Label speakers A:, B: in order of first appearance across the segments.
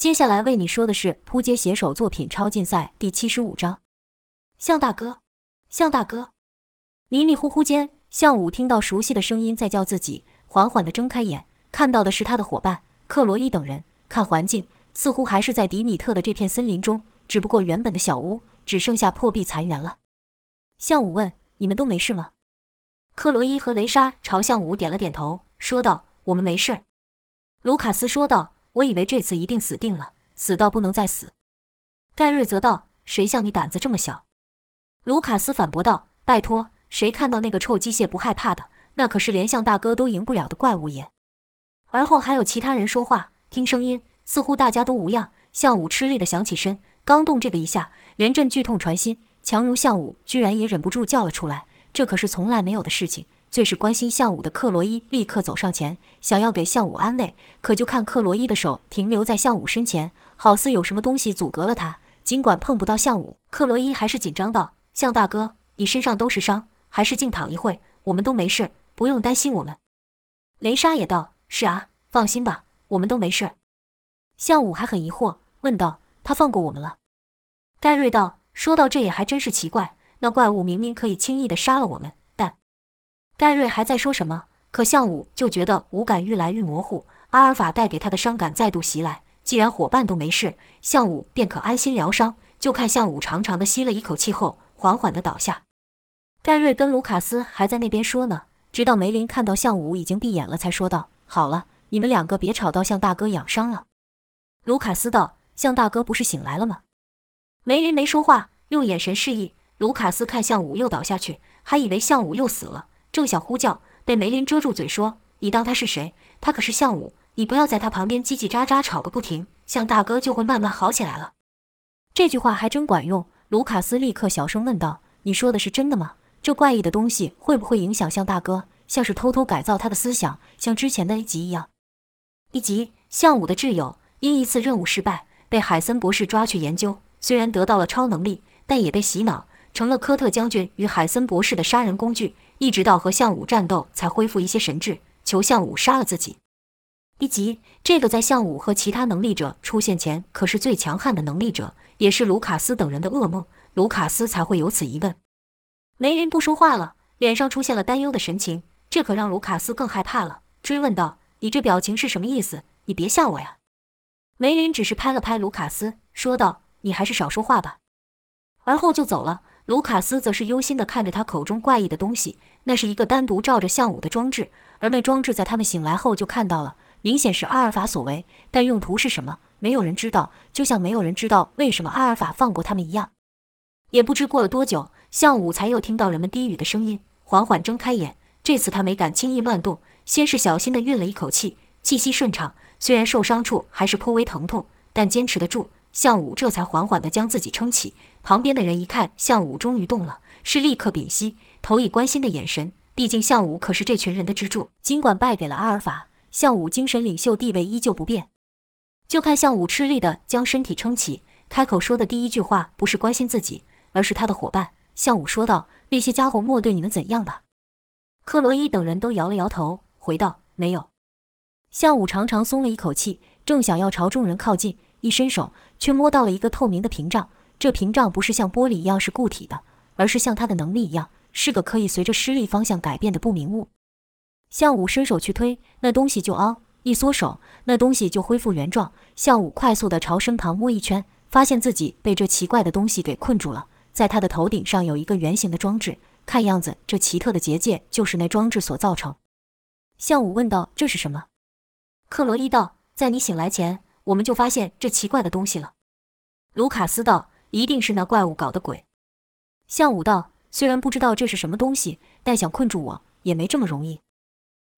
A: 接下来为你说的是扑街写手作品超竞赛第七十五章。向大哥，向大哥！迷迷糊糊间，向武听到熟悉的声音在叫自己，缓缓地睁开眼，看到的是他的伙伴克罗伊等人。看环境，似乎还是在迪米特的这片森林中，只不过原本的小屋只剩下破壁残垣了。向武问：“你们都没事吗？”克罗伊和雷莎朝向武点了点头，说道：“我们没事。”卢卡斯说道。我以为这次一定死定了，死到不能再死。盖瑞则道：“谁像你胆子这么小？”卢卡斯反驳道：“拜托，谁看到那个臭机械不害怕的？那可是连向大哥都赢不了的怪物也。”而后还有其他人说话，听声音似乎大家都无恙。向武吃力的想起身，刚动这个一下，连阵剧痛传心，强如向武居然也忍不住叫了出来。这可是从来没有的事情。最是关心向武的克罗伊立刻走上前，想要给向武安慰，可就看克罗伊的手停留在向武身前，好似有什么东西阻隔了他。尽管碰不到向武，克罗伊还是紧张道：“向大哥，你身上都是伤，还是静躺一会，我们都没事，不用担心我们。”雷莎也道：“是啊，放心吧，我们都没事。”向武还很疑惑，问道：“他放过我们了？”盖瑞道：“说到这也还真是奇怪，那怪物明明可以轻易的杀了我们。”盖瑞还在说什么，可向武就觉得五感愈来愈模糊，阿尔法带给他的伤感再度袭来。既然伙伴都没事，向武便可安心疗伤。就看向武长长的吸了一口气后，缓缓的倒下。盖瑞跟卢卡斯还在那边说呢，直到梅林看到向武已经闭眼了，才说道：“好了，你们两个别吵到向大哥养伤了。”卢卡斯道：“向大哥不是醒来了吗？”梅林没说话，用眼神示意。卢卡斯看向武又倒下去，还以为向武又死了。正想呼叫，被梅林遮住嘴，说：“你当他是谁？他可是向武，你不要在他旁边叽叽喳喳吵个不停，向大哥就会慢慢好起来了。”这句话还真管用。卢卡斯立刻小声问道：“你说的是真的吗？这怪异的东西会不会影响向大哥？像是偷偷改造他的思想，像之前的 A 集一样？”一集，向武的挚友因一次任务失败，被海森博士抓去研究，虽然得到了超能力，但也被洗脑，成了科特将军与海森博士的杀人工具。一直到和项武战斗，才恢复一些神智，求项武杀了自己。一集，这个在项武和其他能力者出现前可是最强悍的能力者，也是卢卡斯等人的噩梦。卢卡斯才会有此疑问。梅林不说话了，脸上出现了担忧的神情，这可让卢卡斯更害怕了，追问道：“你这表情是什么意思？你别吓我呀！”梅林只是拍了拍卢卡斯，说道：“你还是少说话吧。”而后就走了。卢卡斯则是忧心地看着他口中怪异的东西，那是一个单独照着项武的装置，而那装置在他们醒来后就看到了，明显是阿尔法所为，但用途是什么，没有人知道，就像没有人知道为什么阿尔法放过他们一样。也不知过了多久，项武才又听到人们低语的声音，缓缓睁开眼，这次他没敢轻易乱动，先是小心地运了一口气，气息顺畅，虽然受伤处还是颇为疼痛，但坚持得住。项武这才缓缓地将自己撑起，旁边的人一看项武终于动了，是立刻屏息，投以关心的眼神。毕竟项武可是这群人的支柱，尽管败给了阿尔法，项武精神领袖地位依旧不变。就看项武吃力地将身体撑起，开口说的第一句话不是关心自己，而是他的伙伴。项武说道：“那些家伙莫对你们怎样吧？”克罗伊等人都摇了摇头，回道：“没有。”项武长长松了一口气，正想要朝众人靠近。一伸手，却摸到了一个透明的屏障。这屏障不是像玻璃一样是固体的，而是像他的能力一样，是个可以随着施力方向改变的不明物。向武伸手去推，那东西就凹；一缩手，那东西就恢复原状。向武快速地朝身旁摸一圈，发现自己被这奇怪的东西给困住了。在他的头顶上有一个圆形的装置，看样子这奇特的结界就是那装置所造成。向武问道：“这是什么？”克罗伊道：“在你醒来前。”我们就发现这奇怪的东西了，卢卡斯道：“一定是那怪物搞的鬼。”向武道：“虽然不知道这是什么东西，但想困住我也没这么容易。”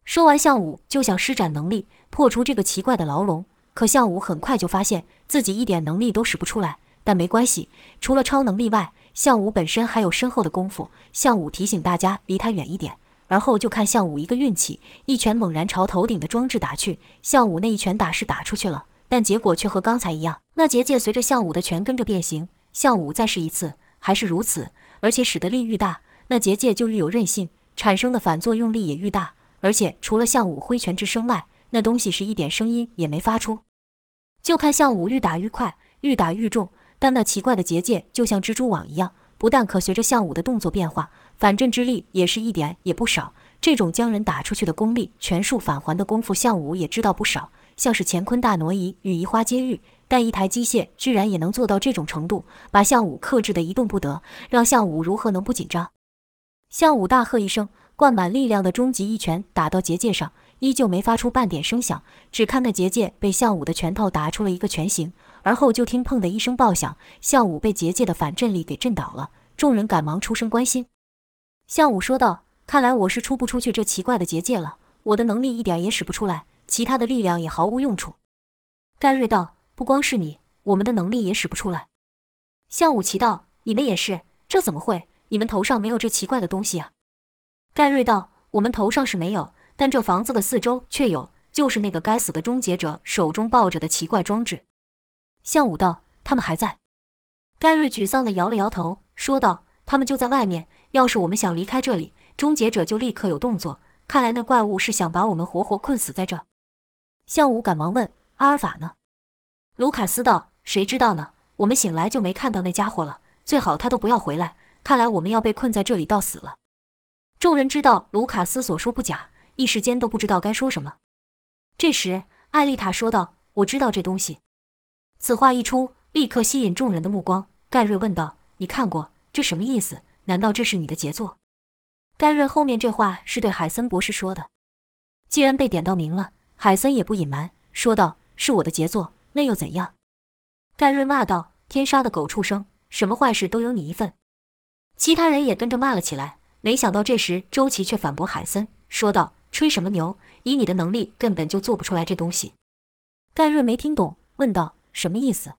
A: 说完，向武就想施展能力破除这个奇怪的牢笼。可向武很快就发现自己一点能力都使不出来。但没关系，除了超能力外，向武本身还有深厚的功夫。向武提醒大家离他远一点，而后就看向武一个运气，一拳猛然朝头顶的装置打去。向武那一拳打是打出去了。但结果却和刚才一样，那结界随着项武的拳跟着变形。项武再试一次，还是如此，而且使得力愈大，那结界就愈有韧性，产生的反作用力也愈大。而且除了项武挥拳之声外，那东西是一点声音也没发出。就看项武愈打愈快，愈打愈重，但那奇怪的结界就像蜘蛛网一样，不但可随着项武的动作变化，反震之力也是一点也不少。这种将人打出去的功力，全数返还的功夫，项武也知道不少。像是乾坤大挪移与移花接玉，但一台机械居然也能做到这种程度，把项武克制的一动不得，让项武如何能不紧张？项武大喝一声，灌满力量的终极一拳打到结界上，依旧没发出半点声响。只看那结界被项武的拳头打出了一个拳形，而后就听“砰”的一声爆响，项武被结界的反震力给震倒了。众人赶忙出声关心。项武说道。看来我是出不出去这奇怪的结界了。我的能力一点也使不出来，其他的力量也毫无用处。盖瑞道：“不光是你，我们的能力也使不出来。”向武奇道：“你们也是？这怎么会？你们头上没有这奇怪的东西啊？”盖瑞道：“我们头上是没有，但这房子的四周却有，就是那个该死的终结者手中抱着的奇怪装置。”向武道：“他们还在？”盖瑞沮丧地摇了摇头，说道：“他们就在外面。要是我们想离开这里，”终结者就立刻有动作，看来那怪物是想把我们活活困死在这。向武赶忙问：“阿尔法呢？”卢卡斯道：“谁知道呢？我们醒来就没看到那家伙了。最好他都不要回来。看来我们要被困在这里到死了。”众人知道卢卡斯所说不假，一时间都不知道该说什么。这时，艾丽塔说道：“我知道这东西。”此话一出，立刻吸引众人的目光。盖瑞问道：“你看过这什么意思？难道这是你的杰作？”盖瑞后面这话是对海森博士说的。既然被点到名了，海森也不隐瞒，说道：“是我的杰作，那又怎样？”盖瑞骂道：“天杀的狗畜生，什么坏事都有你一份！”其他人也跟着骂了起来。没想到这时周琦却反驳海森，说道：“吹什么牛？以你的能力，根本就做不出来这东西。”盖瑞没听懂，问道：“什么意思？”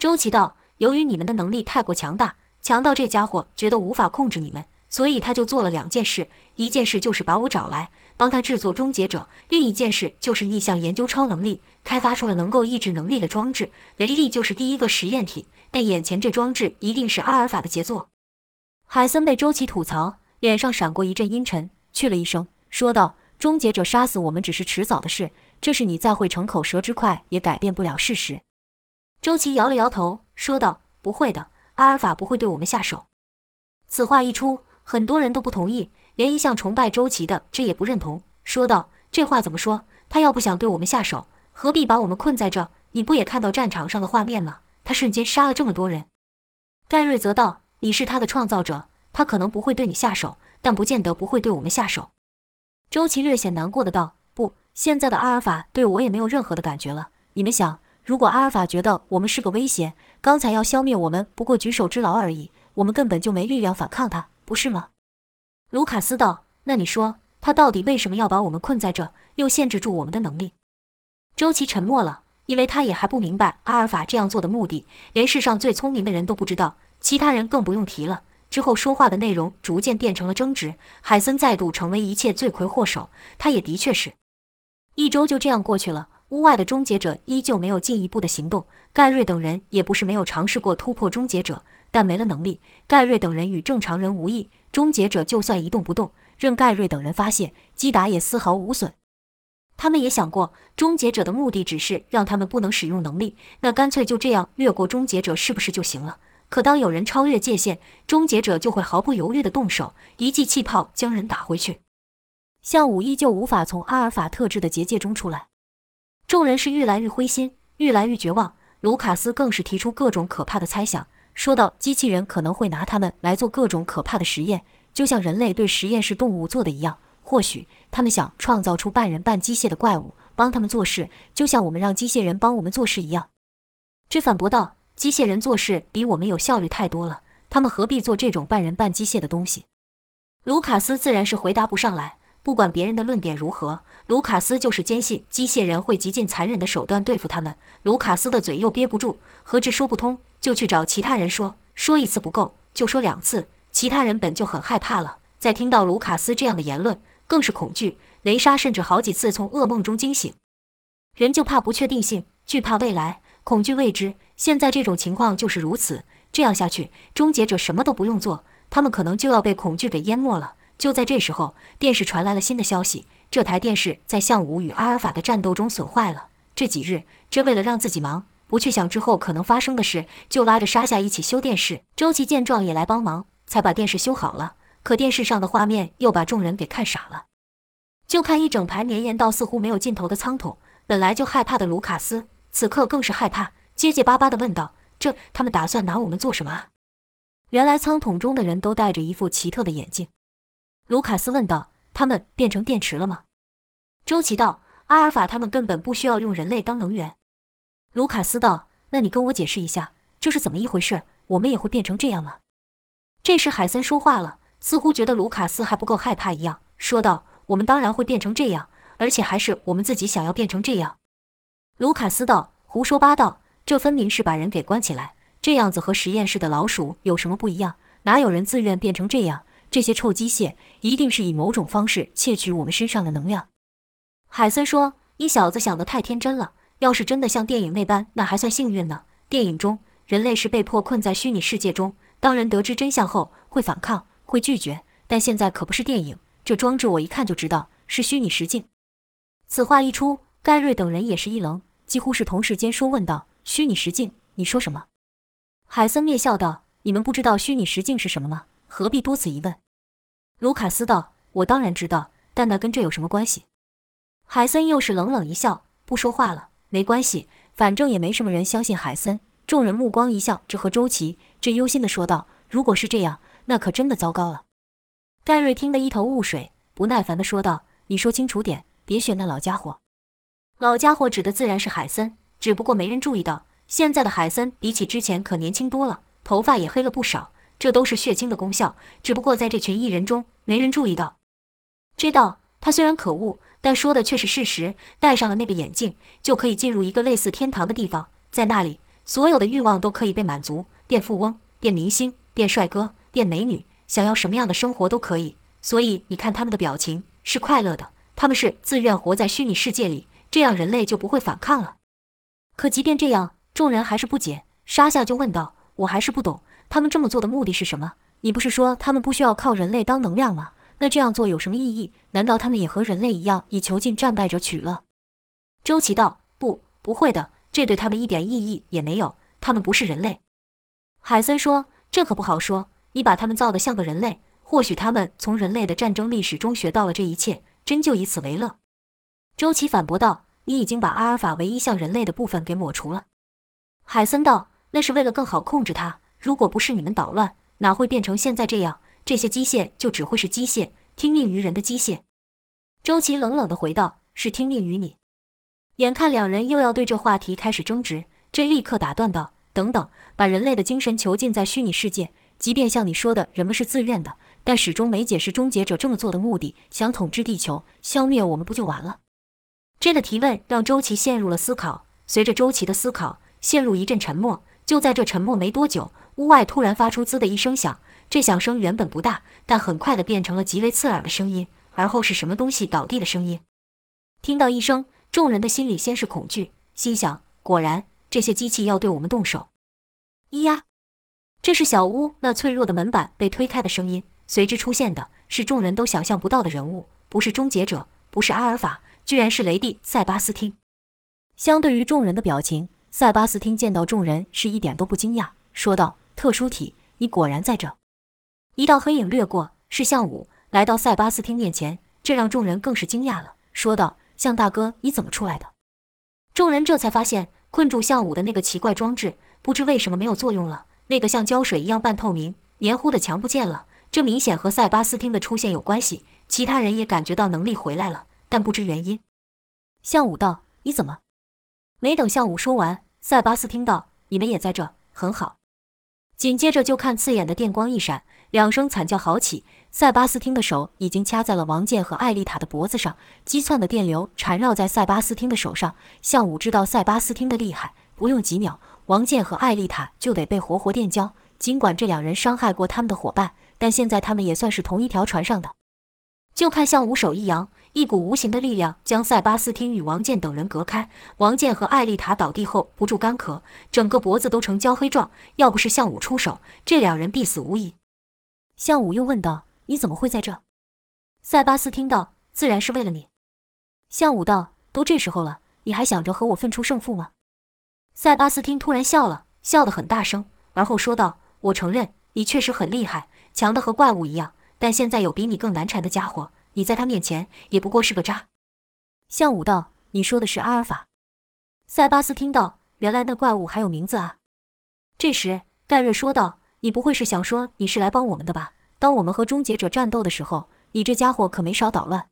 A: 周琦道：“由于你们的能力太过强大，强到这家伙觉得无法控制你们。”所以他就做了两件事，一件事就是把我找来帮他制作终结者，另一件事就是逆向研究超能力，开发出了能够抑制能力的装置。雷利就是第一个实验体，但眼前这装置一定是阿尔法的杰作。海森被周琦吐槽，脸上闪过一阵阴沉，去了一声，说道：“终结者杀死我们只是迟早的事，这是你再会逞口舌之快也改变不了事实。”周琦摇了摇头，说道：“不会的，阿尔法不会对我们下手。”此话一出。很多人都不同意，连一向崇拜周琦的这也不认同，说道：“这话怎么说？他要不想对我们下手，何必把我们困在这？你不也看到战场上的画面吗？他瞬间杀了这么多人。”盖瑞则道：“你是他的创造者，他可能不会对你下手，但不见得不会对我们下手。”周琦略显难过的道：“不，现在的阿尔法对我也没有任何的感觉了。你们想，如果阿尔法觉得我们是个威胁，刚才要消灭我们不过举手之劳而已，我们根本就没力量反抗他。”不是吗？卢卡斯道：“那你说他到底为什么要把我们困在这，又限制住我们的能力？”周琦沉默了，因为他也还不明白阿尔法这样做的目的，连世上最聪明的人都不知道，其他人更不用提了。之后说话的内容逐渐变成了争执，海森再度成为一切罪魁祸首。他也的确是。一周就这样过去了，屋外的终结者依旧没有进一步的行动。盖瑞等人也不是没有尝试过突破终结者。但没了能力，盖瑞等人与正常人无异。终结者就算一动不动，任盖瑞等人发泄击打也丝毫无损。他们也想过，终结者的目的只是让他们不能使用能力，那干脆就这样越过终结者是不是就行了？可当有人超越界限，终结者就会毫不犹豫地动手，一记气泡将人打回去。项武依旧无法从阿尔法特制的结界中出来，众人是愈来愈灰心，愈来愈绝望。卢卡斯更是提出各种可怕的猜想。说到机器人可能会拿他们来做各种可怕的实验，就像人类对实验室动物做的一样。或许他们想创造出半人半机械的怪物，帮他们做事，就像我们让机械人帮我们做事一样。这反驳道：“机械人做事比我们有效率太多了，他们何必做这种半人半机械的东西？”卢卡斯自然是回答不上来。不管别人的论点如何，卢卡斯就是坚信机械人会极尽残忍的手段对付他们。卢卡斯的嘴又憋不住，何止说不通，就去找其他人说，说一次不够，就说两次。其他人本就很害怕了，在听到卢卡斯这样的言论，更是恐惧。雷莎甚至好几次从噩梦中惊醒。人就怕不确定性，惧怕未来，恐惧未知。现在这种情况就是如此。这样下去，终结者什么都不用做，他们可能就要被恐惧给淹没了。就在这时候，电视传来了新的消息：这台电视在向武与阿尔法的战斗中损坏了。这几日，这为了让自己忙，不去想之后可能发生的事，就拉着沙夏一起修电视。周琦见状也来帮忙，才把电视修好了。可电视上的画面又把众人给看傻了。就看一整排绵延到似乎没有尽头的仓桶，本来就害怕的卢卡斯，此刻更是害怕，结结巴巴的问道：“这他们打算拿我们做什么啊？”原来仓桶中的人都戴着一副奇特的眼镜。卢卡斯问道：“他们变成电池了吗？”周琦道：“阿尔法他们根本不需要用人类当能源。”卢卡斯道：“那你跟我解释一下，这是怎么一回事？我们也会变成这样吗？”这时海森说话了，似乎觉得卢卡斯还不够害怕一样，说道。我们当然会变成这样，而且还是我们自己想要变成这样。卢卡斯道：“胡说八道！这分明是把人给关起来，这样子和实验室的老鼠有什么不一样？哪有人自愿变成这样？这些臭机械一定是以某种方式窃取我们身上的能量。”海森说：“你小子想得太天真了。要是真的像电影那般，那还算幸运呢。电影中人类是被迫困在虚拟世界中，当人得知真相后会反抗，会拒绝。但现在可不是电影。”这装置我一看就知道是虚拟实境。此话一出，盖瑞等人也是一愣，几乎是同时间说问道：“虚拟实境？你说什么？”海森蔑笑道：“你们不知道虚拟实境是什么吗？何必多此一问？”卢卡斯道：“我当然知道，但那跟这有什么关系？”海森又是冷冷一笑，不说话了。没关系，反正也没什么人相信海森。众人目光一笑，这和周琦这忧心的说道：“如果是这样，那可真的糟糕了。”盖瑞听得一头雾水，不耐烦地说道：“你说清楚点，别选那老家伙。”老家伙指的自然是海森，只不过没人注意到，现在的海森比起之前可年轻多了，头发也黑了不少。这都是血清的功效，只不过在这群艺人中没人注意到。知道他虽然可恶，但说的却是事实。戴上了那个眼镜，就可以进入一个类似天堂的地方，在那里，所有的欲望都可以被满足：变富翁，变明星，变帅哥，变美女。想要什么样的生活都可以，所以你看他们的表情是快乐的，他们是自愿活在虚拟世界里，这样人类就不会反抗了。可即便这样，众人还是不解。沙夏就问道：“我还是不懂，他们这么做的目的是什么？你不是说他们不需要靠人类当能量吗？那这样做有什么意义？难道他们也和人类一样，以囚禁战败者取乐？”周琦道：“不，不会的，这对他们一点意义也没有，他们不是人类。”海森说：“这可不好说。”你把他们造得像个人类，或许他们从人类的战争历史中学到了这一切，真就以此为乐。周琦反驳道：“你已经把阿尔法唯一像人类的部分给抹除了。”海森道：“那是为了更好控制它。如果不是你们捣乱，哪会变成现在这样？这些机械就只会是机械，听命于人的机械。”周琦冷冷地回道：“是听命于你。”眼看两人又要对这话题开始争执，这立刻打断道：“等等，把人类的精神囚禁在虚拟世界。”即便像你说的，人们是自愿的，但始终没解释终结者这么做的目的。想统治地球，消灭我们不就完了？这个提问让周琦陷入了思考。随着周琦的思考，陷入一阵沉默。就在这沉默没多久，屋外突然发出“滋”的一声响。这响声原本不大，但很快的变成了极为刺耳的声音。而后是什么东西倒地的声音。听到一声，众人的心里先是恐惧，心想：果然这些机器要对我们动手。咿呀！这是小屋那脆弱的门板被推开的声音，随之出现的是众人都想象不到的人物，不是终结者，不是阿尔法，居然是雷帝塞巴斯汀。相对于众人的表情，塞巴斯汀见到众人是一点都不惊讶，说道：“特殊体，你果然在这。”一道黑影掠过，是向武来到塞巴斯汀面前，这让众人更是惊讶了，说道：“向大哥，你怎么出来的？”众人这才发现，困住向武的那个奇怪装置，不知为什么没有作用了。那个像胶水一样半透明、黏糊的墙不见了，这明显和塞巴斯汀的出现有关系。其他人也感觉到能力回来了，但不知原因。向武道：“你怎么？”没等向武说完，塞巴斯汀道：“你们也在这，很好。”紧接着就看刺眼的电光一闪，两声惨叫好起。塞巴斯汀的手已经掐在了王健和艾丽塔的脖子上，激窜的电流缠绕在塞巴斯汀的手上。向武知道塞巴斯汀的厉害，不用几秒。王健和艾丽塔就得被活活电焦。尽管这两人伤害过他们的伙伴，但现在他们也算是同一条船上的。就看向武手一扬，一股无形的力量将塞巴斯汀与王健等人隔开。王健和艾丽塔倒地后不住干咳，整个脖子都成焦黑状。要不是向武出手，这两人必死无疑。向武又问道：“你怎么会在这？”塞巴斯汀道：“自然是为了你。”向武道：“都这时候了。”你还想着和我分出胜负吗？”塞巴斯汀突然笑了，笑得很大声，而后说道：“我承认，你确实很厉害，强的和怪物一样。但现在有比你更难缠的家伙，你在他面前也不过是个渣。”向武道：“你说的是阿尔法？”塞巴斯听到：“原来那怪物还有名字啊！”这时，盖瑞说道：“你不会是想说你是来帮我们的吧？当我们和终结者战斗的时候，你这家伙可没少捣乱。”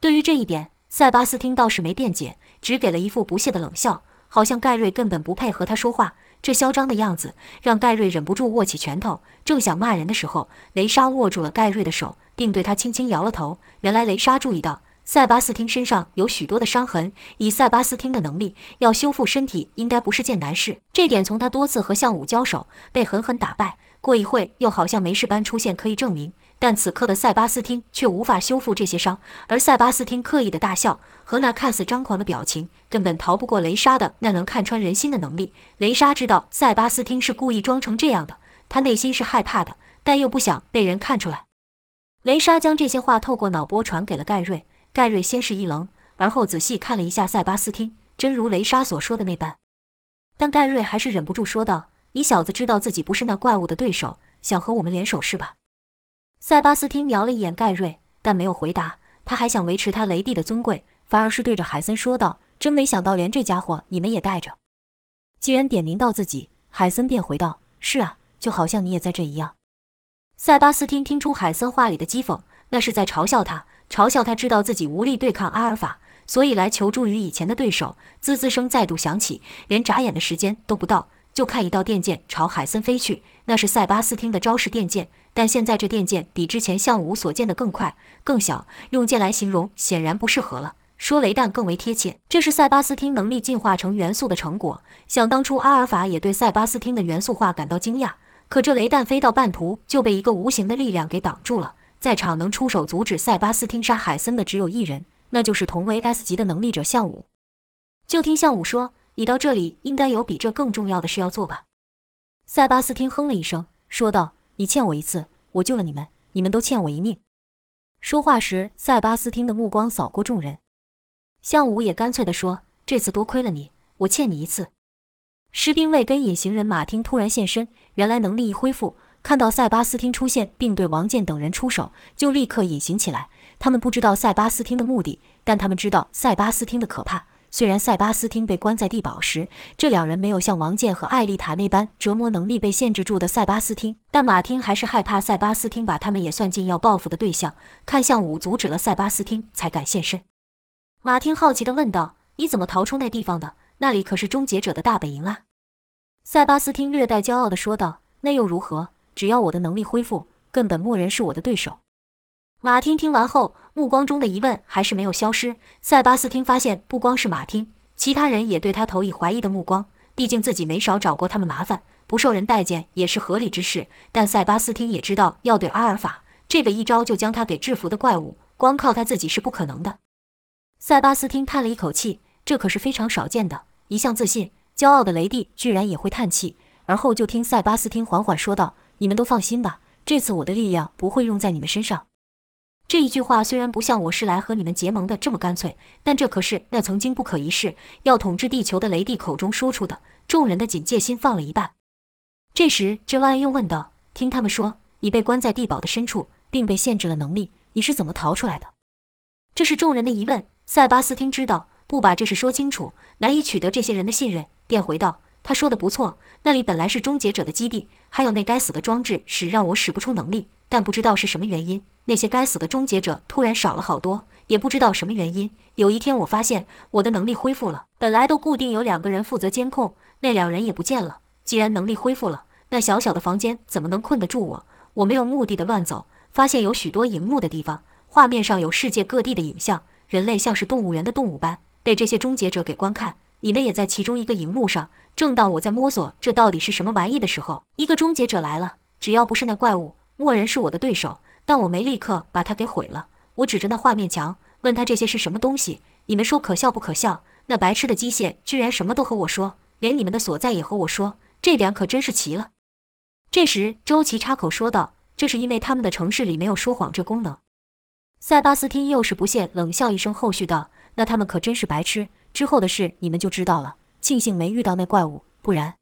A: 对于这一点，塞巴斯汀倒是没辩解，只给了一副不屑的冷笑。好像盖瑞根本不配和他说话，这嚣张的样子让盖瑞忍不住握起拳头，正想骂人的时候，雷莎握住了盖瑞的手，并对他轻轻摇了头。原来雷莎注意到塞巴斯汀身上有许多的伤痕，以塞巴斯汀的能力，要修复身体应该不是件难事。这点从他多次和项武交手被狠狠打败，过一会又好像没事般出现可以证明。但此刻的塞巴斯汀却无法修复这些伤，而塞巴斯汀刻意的大笑和那看似张狂的表情，根本逃不过雷莎的那能看穿人心的能力。雷莎知道塞巴斯汀是故意装成这样的，他内心是害怕的，但又不想被人看出来。雷莎将这些话透过脑波传给了盖瑞，盖瑞先是一愣，而后仔细看了一下塞巴斯汀，真如雷莎所说的那般。但盖瑞还是忍不住说道：“你小子知道自己不是那怪物的对手，想和我们联手是吧？”塞巴斯汀瞄了一眼盖瑞，但没有回答。他还想维持他雷帝的尊贵，反而是对着海森说道：“真没想到，连这家伙你们也带着。”既然点名到自己，海森便回道：“是啊，就好像你也在这一样。”塞巴斯汀听出海森话里的讥讽，那是在嘲笑他，嘲笑他知道自己无力对抗阿尔法，所以来求助于以前的对手。滋滋声再度响起，连眨眼的时间都不到。就看一道电剑朝海森飞去，那是塞巴斯汀的招式电剑，但现在这电剑比之前向武所见的更快、更小，用剑来形容显然不适合了，说雷弹更为贴切。这是塞巴斯汀能力进化成元素的成果。想当初阿尔法也对塞巴斯汀的元素化感到惊讶，可这雷弹飞到半途就被一个无形的力量给挡住了。在场能出手阻止塞巴斯汀杀海森的只有一人，那就是同为 S 级的能力者向武。就听向武说。你到这里应该有比这更重要的事要做吧？塞巴斯汀哼了一声，说道：“你欠我一次，我救了你们，你们都欠我一命。”说话时，塞巴斯汀的目光扫过众人，向武也干脆地说：“这次多亏了你，我欠你一次。”士兵卫跟隐形人马汀突然现身，原来能力一恢复，看到塞巴斯汀出现并对王健等人出手，就立刻隐形起来。他们不知道塞巴斯汀的目的，但他们知道塞巴斯汀的可怕。虽然塞巴斯汀被关在地堡时，这两人没有像王健和艾丽塔那般折磨能力被限制住的塞巴斯汀，但马丁还是害怕塞巴斯汀把他们也算进要报复的对象。看向武阻止了塞巴斯汀，才敢现身。马丁好奇地问道：“你怎么逃出那地方的？那里可是终结者的大本营啊！”塞巴斯汀略带骄傲地说道：“那又如何？只要我的能力恢复，根本没人是我的对手。”马汀听完后，目光中的疑问还是没有消失。塞巴斯汀发现，不光是马汀，其他人也对他投以怀疑的目光。毕竟自己没少找过他们麻烦，不受人待见也是合理之事。但塞巴斯汀也知道，要对阿尔法这个一招就将他给制服的怪物，光靠他自己是不可能的。塞巴斯汀叹了一口气，这可是非常少见的。一向自信、骄傲的雷帝居然也会叹气。而后就听塞巴斯汀缓缓说道：“你们都放心吧，这次我的力量不会用在你们身上。”这一句话虽然不像我是来和你们结盟的这么干脆，但这可是那曾经不可一世要统治地球的雷帝口中说出的。众人的警戒心放了一半。这时，这万又问道：“听他们说，你被关在地堡的深处，并被限制了能力，你是怎么逃出来的？”这是众人的疑问。塞巴斯汀知道不把这事说清楚，难以取得这些人的信任，便回道：“他说的不错，那里本来是终结者的基地，还有那该死的装置使让我使不出能力，但不知道是什么原因。”那些该死的终结者突然少了好多，也不知道什么原因。有一天，我发现我的能力恢复了，本来都固定有两个人负责监控，那两人也不见了。既然能力恢复了，那小小的房间怎么能困得住我？我没有目的的乱走，发现有许多荧幕的地方，画面上有世界各地的影像，人类像是动物园的动物般被这些终结者给观看。你们也在其中一个荧幕上。正当我在摸索这到底是什么玩意的时候，一个终结者来了。只要不是那怪物，默人是我的对手。但我没立刻把它给毁了。我指着那画面墙，问他这些是什么东西？你们说可笑不可笑？那白痴的机械居然什么都和我说，连你们的所在也和我说，这点可真是奇了。这时，周琦插口说道：“这是因为他们的城市里没有说谎这功能。”塞巴斯汀又是不屑冷笑一声，后续道：“那他们可真是白痴。之后的事你们就知道了。庆幸没遇到那怪物，不然……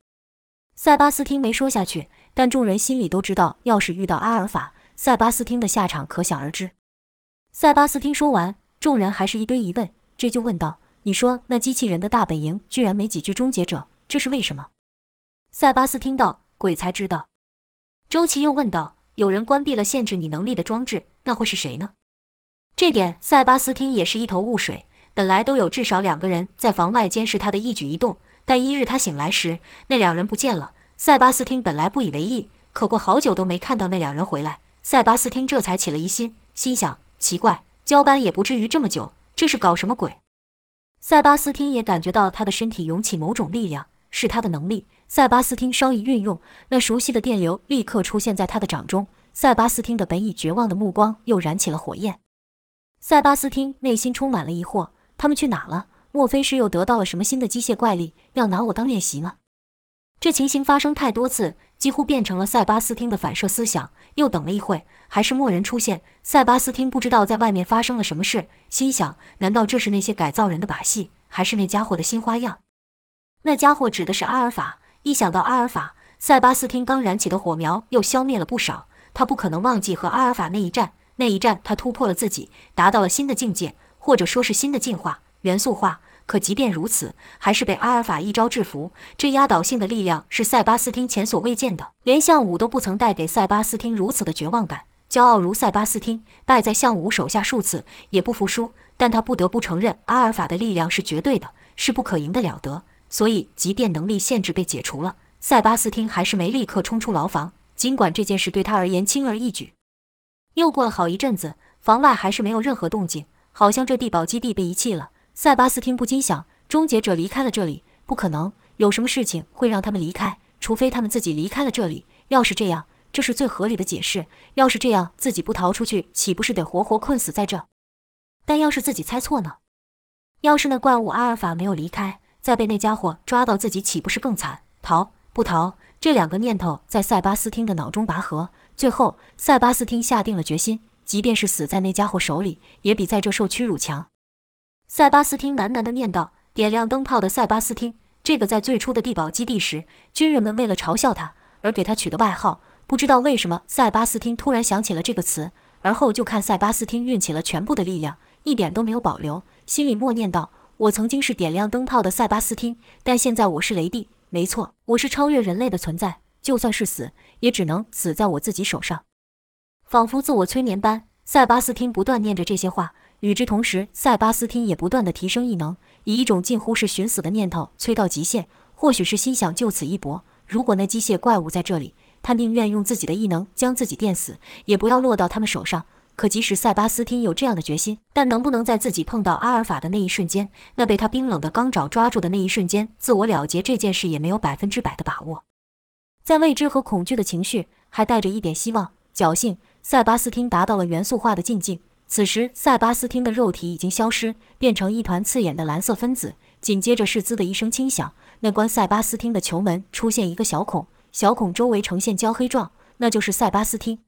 A: 塞巴斯汀没说下去，但众人心里都知道，要是遇到阿尔法，塞巴斯汀的下场可想而知。塞巴斯汀说完，众人还是一堆疑问，这就问道：“你说那机器人的大本营居然没几具终结者，这是为什么？”塞巴斯汀道：“鬼才知道。”周琦又问道：“有人关闭了限制你能力的装置，那会是谁呢？”这点塞巴斯汀也是一头雾水。本来都有至少两个人在房外监视他的一举一动，但一日他醒来时，那两人不见了。塞巴斯汀本来不以为意，可过好久都没看到那两人回来，塞巴斯汀这才起了疑心，心想：奇怪，交班也不至于这么久，这是搞什么鬼？塞巴斯汀也感觉到他的身体涌起某种力量，是他的能力。塞巴斯汀稍一运用，那熟悉的电流立刻出现在他的掌中。塞巴斯汀的本已绝望的目光又燃起了火焰。塞巴斯汀内心充满了疑惑：他们去哪了？莫非是又得到了什么新的机械怪力，要拿我当练习吗？这情形发生太多次，几乎变成了塞巴斯汀的反射思想。又等了一会，还是没人出现。塞巴斯汀不知道在外面发生了什么事，心想：难道这是那些改造人的把戏，还是那家伙的新花样？那家伙指的是阿尔法。一想到阿尔法，塞巴斯汀刚燃起的火苗又消灭了不少。他不可能忘记和阿尔法那一战，那一战他突破了自己，达到了新的境界，或者说是新的进化，元素化。可即便如此，还是被阿尔法一招制服。这压倒性的力量是塞巴斯汀前所未见的，连项武都不曾带给塞巴斯汀如此的绝望感。骄傲如塞巴斯汀，败在项武手下数次也不服输。但他不得不承认，阿尔法的力量是绝对的，是不可赢的了得。所以，即便能力限制被解除了，塞巴斯汀还是没立刻冲出牢房。尽管这件事对他而言轻而易举。又过了好一阵子，房外还是没有任何动静，好像这地堡基地被遗弃了。塞巴斯汀不禁想：终结者离开了这里，不可能有什么事情会让他们离开，除非他们自己离开了这里。要是这样，这是最合理的解释。要是这样，自己不逃出去，岂不是得活活困死在这？但要是自己猜错呢？要是那怪物阿尔法没有离开？再被那家伙抓到，自己岂不是更惨？逃不逃？这两个念头在塞巴斯汀的脑中拔河。最后，塞巴斯汀下定了决心，即便是死在那家伙手里，也比在这受屈辱强。塞巴斯汀喃喃地念道：“点亮灯泡的塞巴斯汀，这个在最初的地堡基地时，军人们为了嘲笑他而给他取的外号。不知道为什么，塞巴斯汀突然想起了这个词，而后就看塞巴斯汀运起了全部的力量，一点都没有保留，心里默念道。”我曾经是点亮灯泡的塞巴斯汀，但现在我是雷帝。没错，我是超越人类的存在。就算是死，也只能死在我自己手上。仿佛自我催眠般，塞巴斯汀不断念着这些话。与之同时，塞巴斯汀也不断的提升异能，以一种近乎是寻死的念头催到极限。或许是心想就此一搏。如果那机械怪物在这里，他宁愿用自己的异能将自己电死，也不要落到他们手上。可即使塞巴斯汀有这样的决心，但能不能在自己碰到阿尔法的那一瞬间，那被他冰冷的钢爪抓住的那一瞬间，自我了结这件事也没有百分之百的把握。在未知和恐惧的情绪，还带着一点希望、侥幸，塞巴斯汀达到了元素化的境界。此时，塞巴斯汀的肉体已经消失，变成一团刺眼的蓝色分子。紧接着是“滋”的一声轻响，那关塞巴斯汀的球门出现一个小孔，小孔周围呈现焦黑状，那就是塞巴斯汀。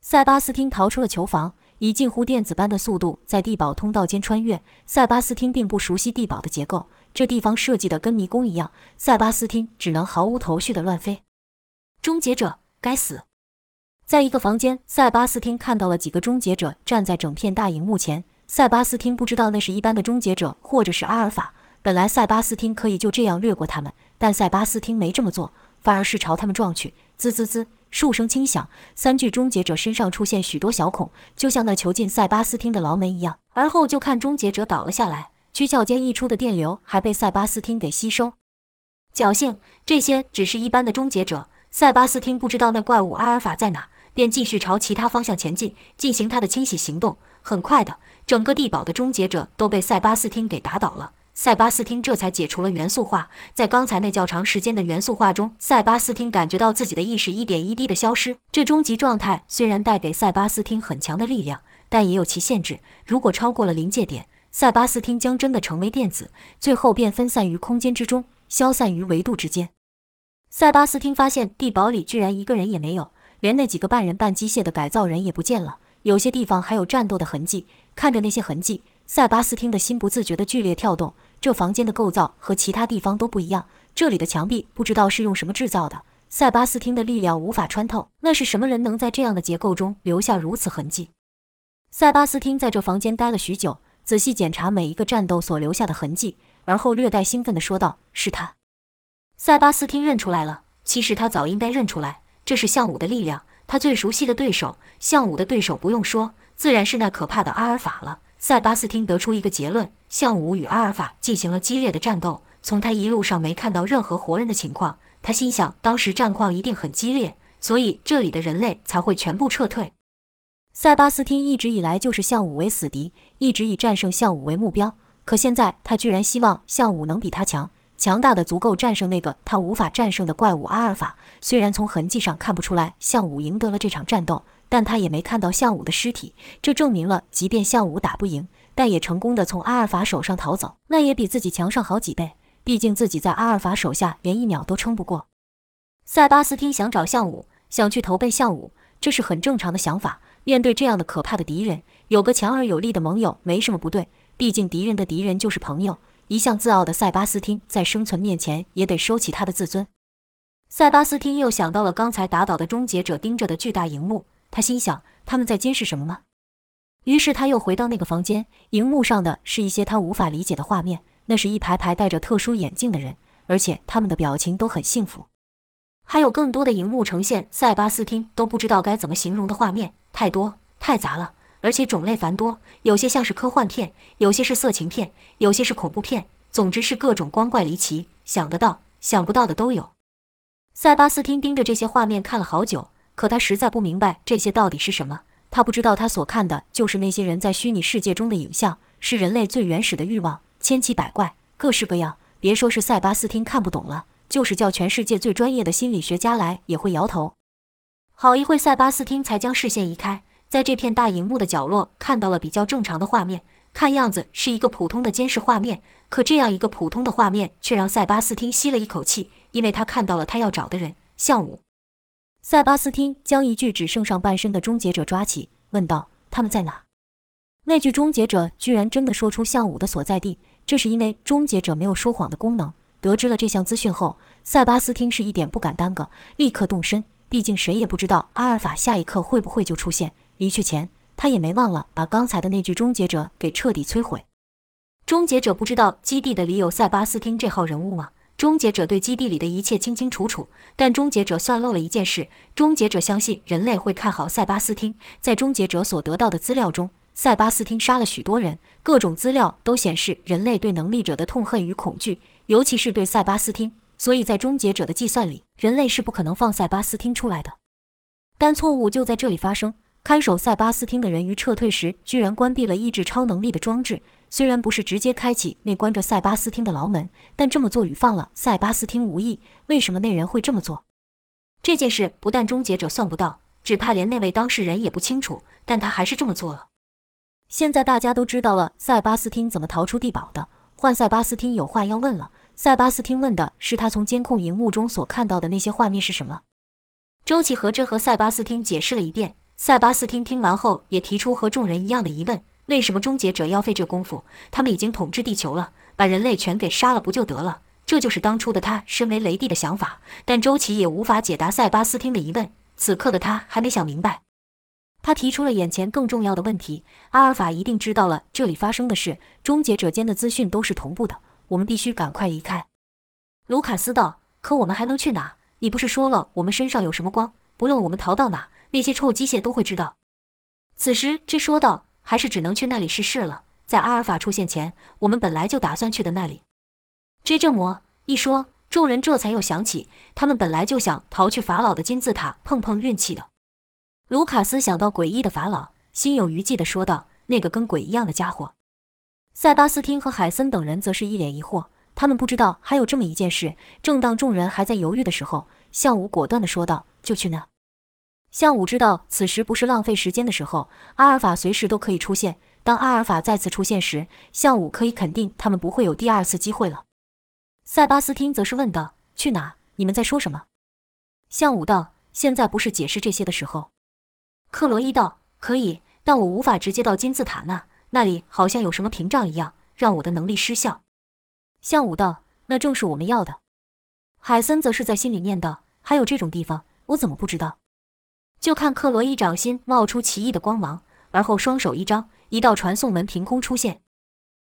A: 塞巴斯汀逃出了囚房，以近乎电子般的速度在地堡通道间穿越。塞巴斯汀并不熟悉地堡的结构，这地方设计的跟迷宫一样，塞巴斯汀只能毫无头绪的乱飞。终结者，该死！在一个房间，塞巴斯汀看到了几个终结者站在整片大荧幕前。塞巴斯汀不知道那是一般的终结者，或者是阿尔法。本来塞巴斯汀可以就这样掠过他们，但塞巴斯汀没这么做，反而是朝他们撞去。滋滋滋。数声轻响，三具终结者身上出现许多小孔，就像那囚禁塞巴斯汀的牢门一样。而后就看终结者倒了下来，躯壳间溢出的电流还被塞巴斯汀给吸收。侥幸，这些只是一般的终结者。塞巴斯汀不知道那怪物阿尔法在哪，便继续朝其他方向前进，进行他的清洗行动。很快的，整个地堡的终结者都被塞巴斯汀给打倒了。塞巴斯汀这才解除了元素化。在刚才那较长时间的元素化中，塞巴斯汀感觉到自己的意识一点一滴的消失。这终极状态虽然带给塞巴斯汀很强的力量，但也有其限制。如果超过了临界点，塞巴斯汀将真的成为电子，最后便分散于空间之中，消散于维度之间。塞巴斯汀发现地堡里居然一个人也没有，连那几个半人半机械的改造人也不见了。有些地方还有战斗的痕迹。看着那些痕迹。塞巴斯汀的心不自觉地剧烈跳动。这房间的构造和其他地方都不一样，这里的墙壁不知道是用什么制造的。塞巴斯汀的力量无法穿透，那是什么人能在这样的结构中留下如此痕迹？塞巴斯汀在这房间待了许久，仔细检查每一个战斗所留下的痕迹，而后略带兴奋地说道：“是他。”塞巴斯汀认出来了。其实他早应该认出来，这是项武的力量，他最熟悉的对手。项武的对手不用说，自然是那可怕的阿尔法了。塞巴斯汀得出一个结论：项武与阿尔法进行了激烈的战斗。从他一路上没看到任何活人的情况。他心想，当时战况一定很激烈，所以这里的人类才会全部撤退。塞巴斯汀一直以来就是项武为死敌，一直以战胜项武为目标。可现在他居然希望项武能比他强，强大的足够战胜那个他无法战胜的怪物阿尔法。虽然从痕迹上看不出来项武赢得了这场战斗，但他也没看到项武的尸体，这证明了，即便项武打不赢，但也成功的从阿尔法手上逃走，那也比自己强上好几倍。毕竟自己在阿尔法手下连一秒都撑不过。塞巴斯汀想找项武，想去投奔项武，这是很正常的想法。面对这样的可怕的敌人，有个强而有力的盟友没什么不对。毕竟敌人的敌人就是朋友。一向自傲的塞巴斯汀在生存面前也得收起他的自尊。塞巴斯汀又想到了刚才打倒的终结者盯着的巨大荧幕，他心想：他们在监视什么吗？于是他又回到那个房间，荧幕上的是一些他无法理解的画面。那是一排排戴着特殊眼镜的人，而且他们的表情都很幸福。还有更多的荧幕呈现塞巴斯汀都不知道该怎么形容的画面，太多太杂了，而且种类繁多。有些像是科幻片，有些是色情片，有些是恐怖片，总之是各种光怪离奇，想得到想不到的都有。塞巴斯汀盯着这些画面看了好久，可他实在不明白这些到底是什么。他不知道他所看的就是那些人在虚拟世界中的影像，是人类最原始的欲望。千奇百怪，各式各样。别说是塞巴斯汀看不懂了，就是叫全世界最专业的心理学家来，也会摇头。好一会，塞巴斯汀才将视线移开，在这片大荧幕的角落看到了比较正常的画面，看样子是一个普通的监视画面。可这样一个普通的画面，却让塞巴斯汀吸了一口气，因为他看到了他要找的人——项武。塞巴斯汀将一具只剩上半身的终结者抓起，问道：“他们在哪？”那具终结者居然真的说出项武的所在地。这是因为终结者没有说谎的功能。得知了这项资讯后，塞巴斯汀是一点不敢耽搁，立刻动身。毕竟谁也不知道阿尔法下一刻会不会就出现。离去前，他也没忘了把刚才的那句终结者给彻底摧毁。终结者不知道基地的里有塞巴斯汀这号人物吗？终结者对基地里的一切清清楚楚，但终结者算漏了一件事：终结者相信人类会看好塞巴斯汀。在终结者所得到的资料中。塞巴斯汀杀了许多人，各种资料都显示人类对能力者的痛恨与恐惧，尤其是对塞巴斯汀。所以在终结者的计算里，人类是不可能放塞巴斯汀出来的。但错误就在这里发生：看守塞巴斯汀的人于撤退时，居然关闭了抑制超能力的装置。虽然不是直接开启那关着塞巴斯汀的牢门，但这么做与放了塞巴斯汀无异。为什么那人会这么做？这件事不但终结者算不到，只怕连那位当事人也不清楚。但他还是这么做了。现在大家都知道了塞巴斯汀怎么逃出地堡的。换塞巴斯汀有话要问了。塞巴斯汀问的是他从监控荧幕中所看到的那些画面是什么？周琦和这和塞巴斯汀解释了一遍。塞巴斯汀听完后也提出和众人一样的疑问：为什么终结者要费这功夫？他们已经统治地球了，把人类全给杀了不就得了？这就是当初的他身为雷帝的想法。但周琦也无法解答塞巴斯汀的疑问。此刻的他还没想明白。他提出了眼前更重要的问题：阿尔法一定知道了这里发生的事，终结者间的资讯都是同步的，我们必须赶快离开。卢卡斯道：“可我们还能去哪？你不是说了我们身上有什么光，不论我们逃到哪，那些臭机械都会知道。”此时，这说道：“还是只能去那里试试了。在阿尔法出现前，我们本来就打算去的那里。”这正魔一说，众人这才又想起，他们本来就想逃去法老的金字塔碰碰运气的。卢卡斯想到诡异的法老，心有余悸地说道：“那个跟鬼一样的家伙。”塞巴斯汀和海森等人则是一脸疑惑，他们不知道还有这么一件事。正当众人还在犹豫的时候，项武果断地说道：“就去那。”项武知道此时不是浪费时间的时候，阿尔法随时都可以出现。当阿尔法再次出现时，项武可以肯定他们不会有第二次机会了。塞巴斯汀则是问道：“去哪？你们在说什么？”项武道：“现在不是解释这些的时候。”克罗伊道：“可以，但我无法直接到金字塔那。那里好像有什么屏障一样，让我的能力失效。向武道，那正是我们要的。海森则是在心里念道：“还有这种地方，我怎么不知道？”就看克罗伊掌心冒出奇异的光芒，而后双手一张，一道传送门凭空出现，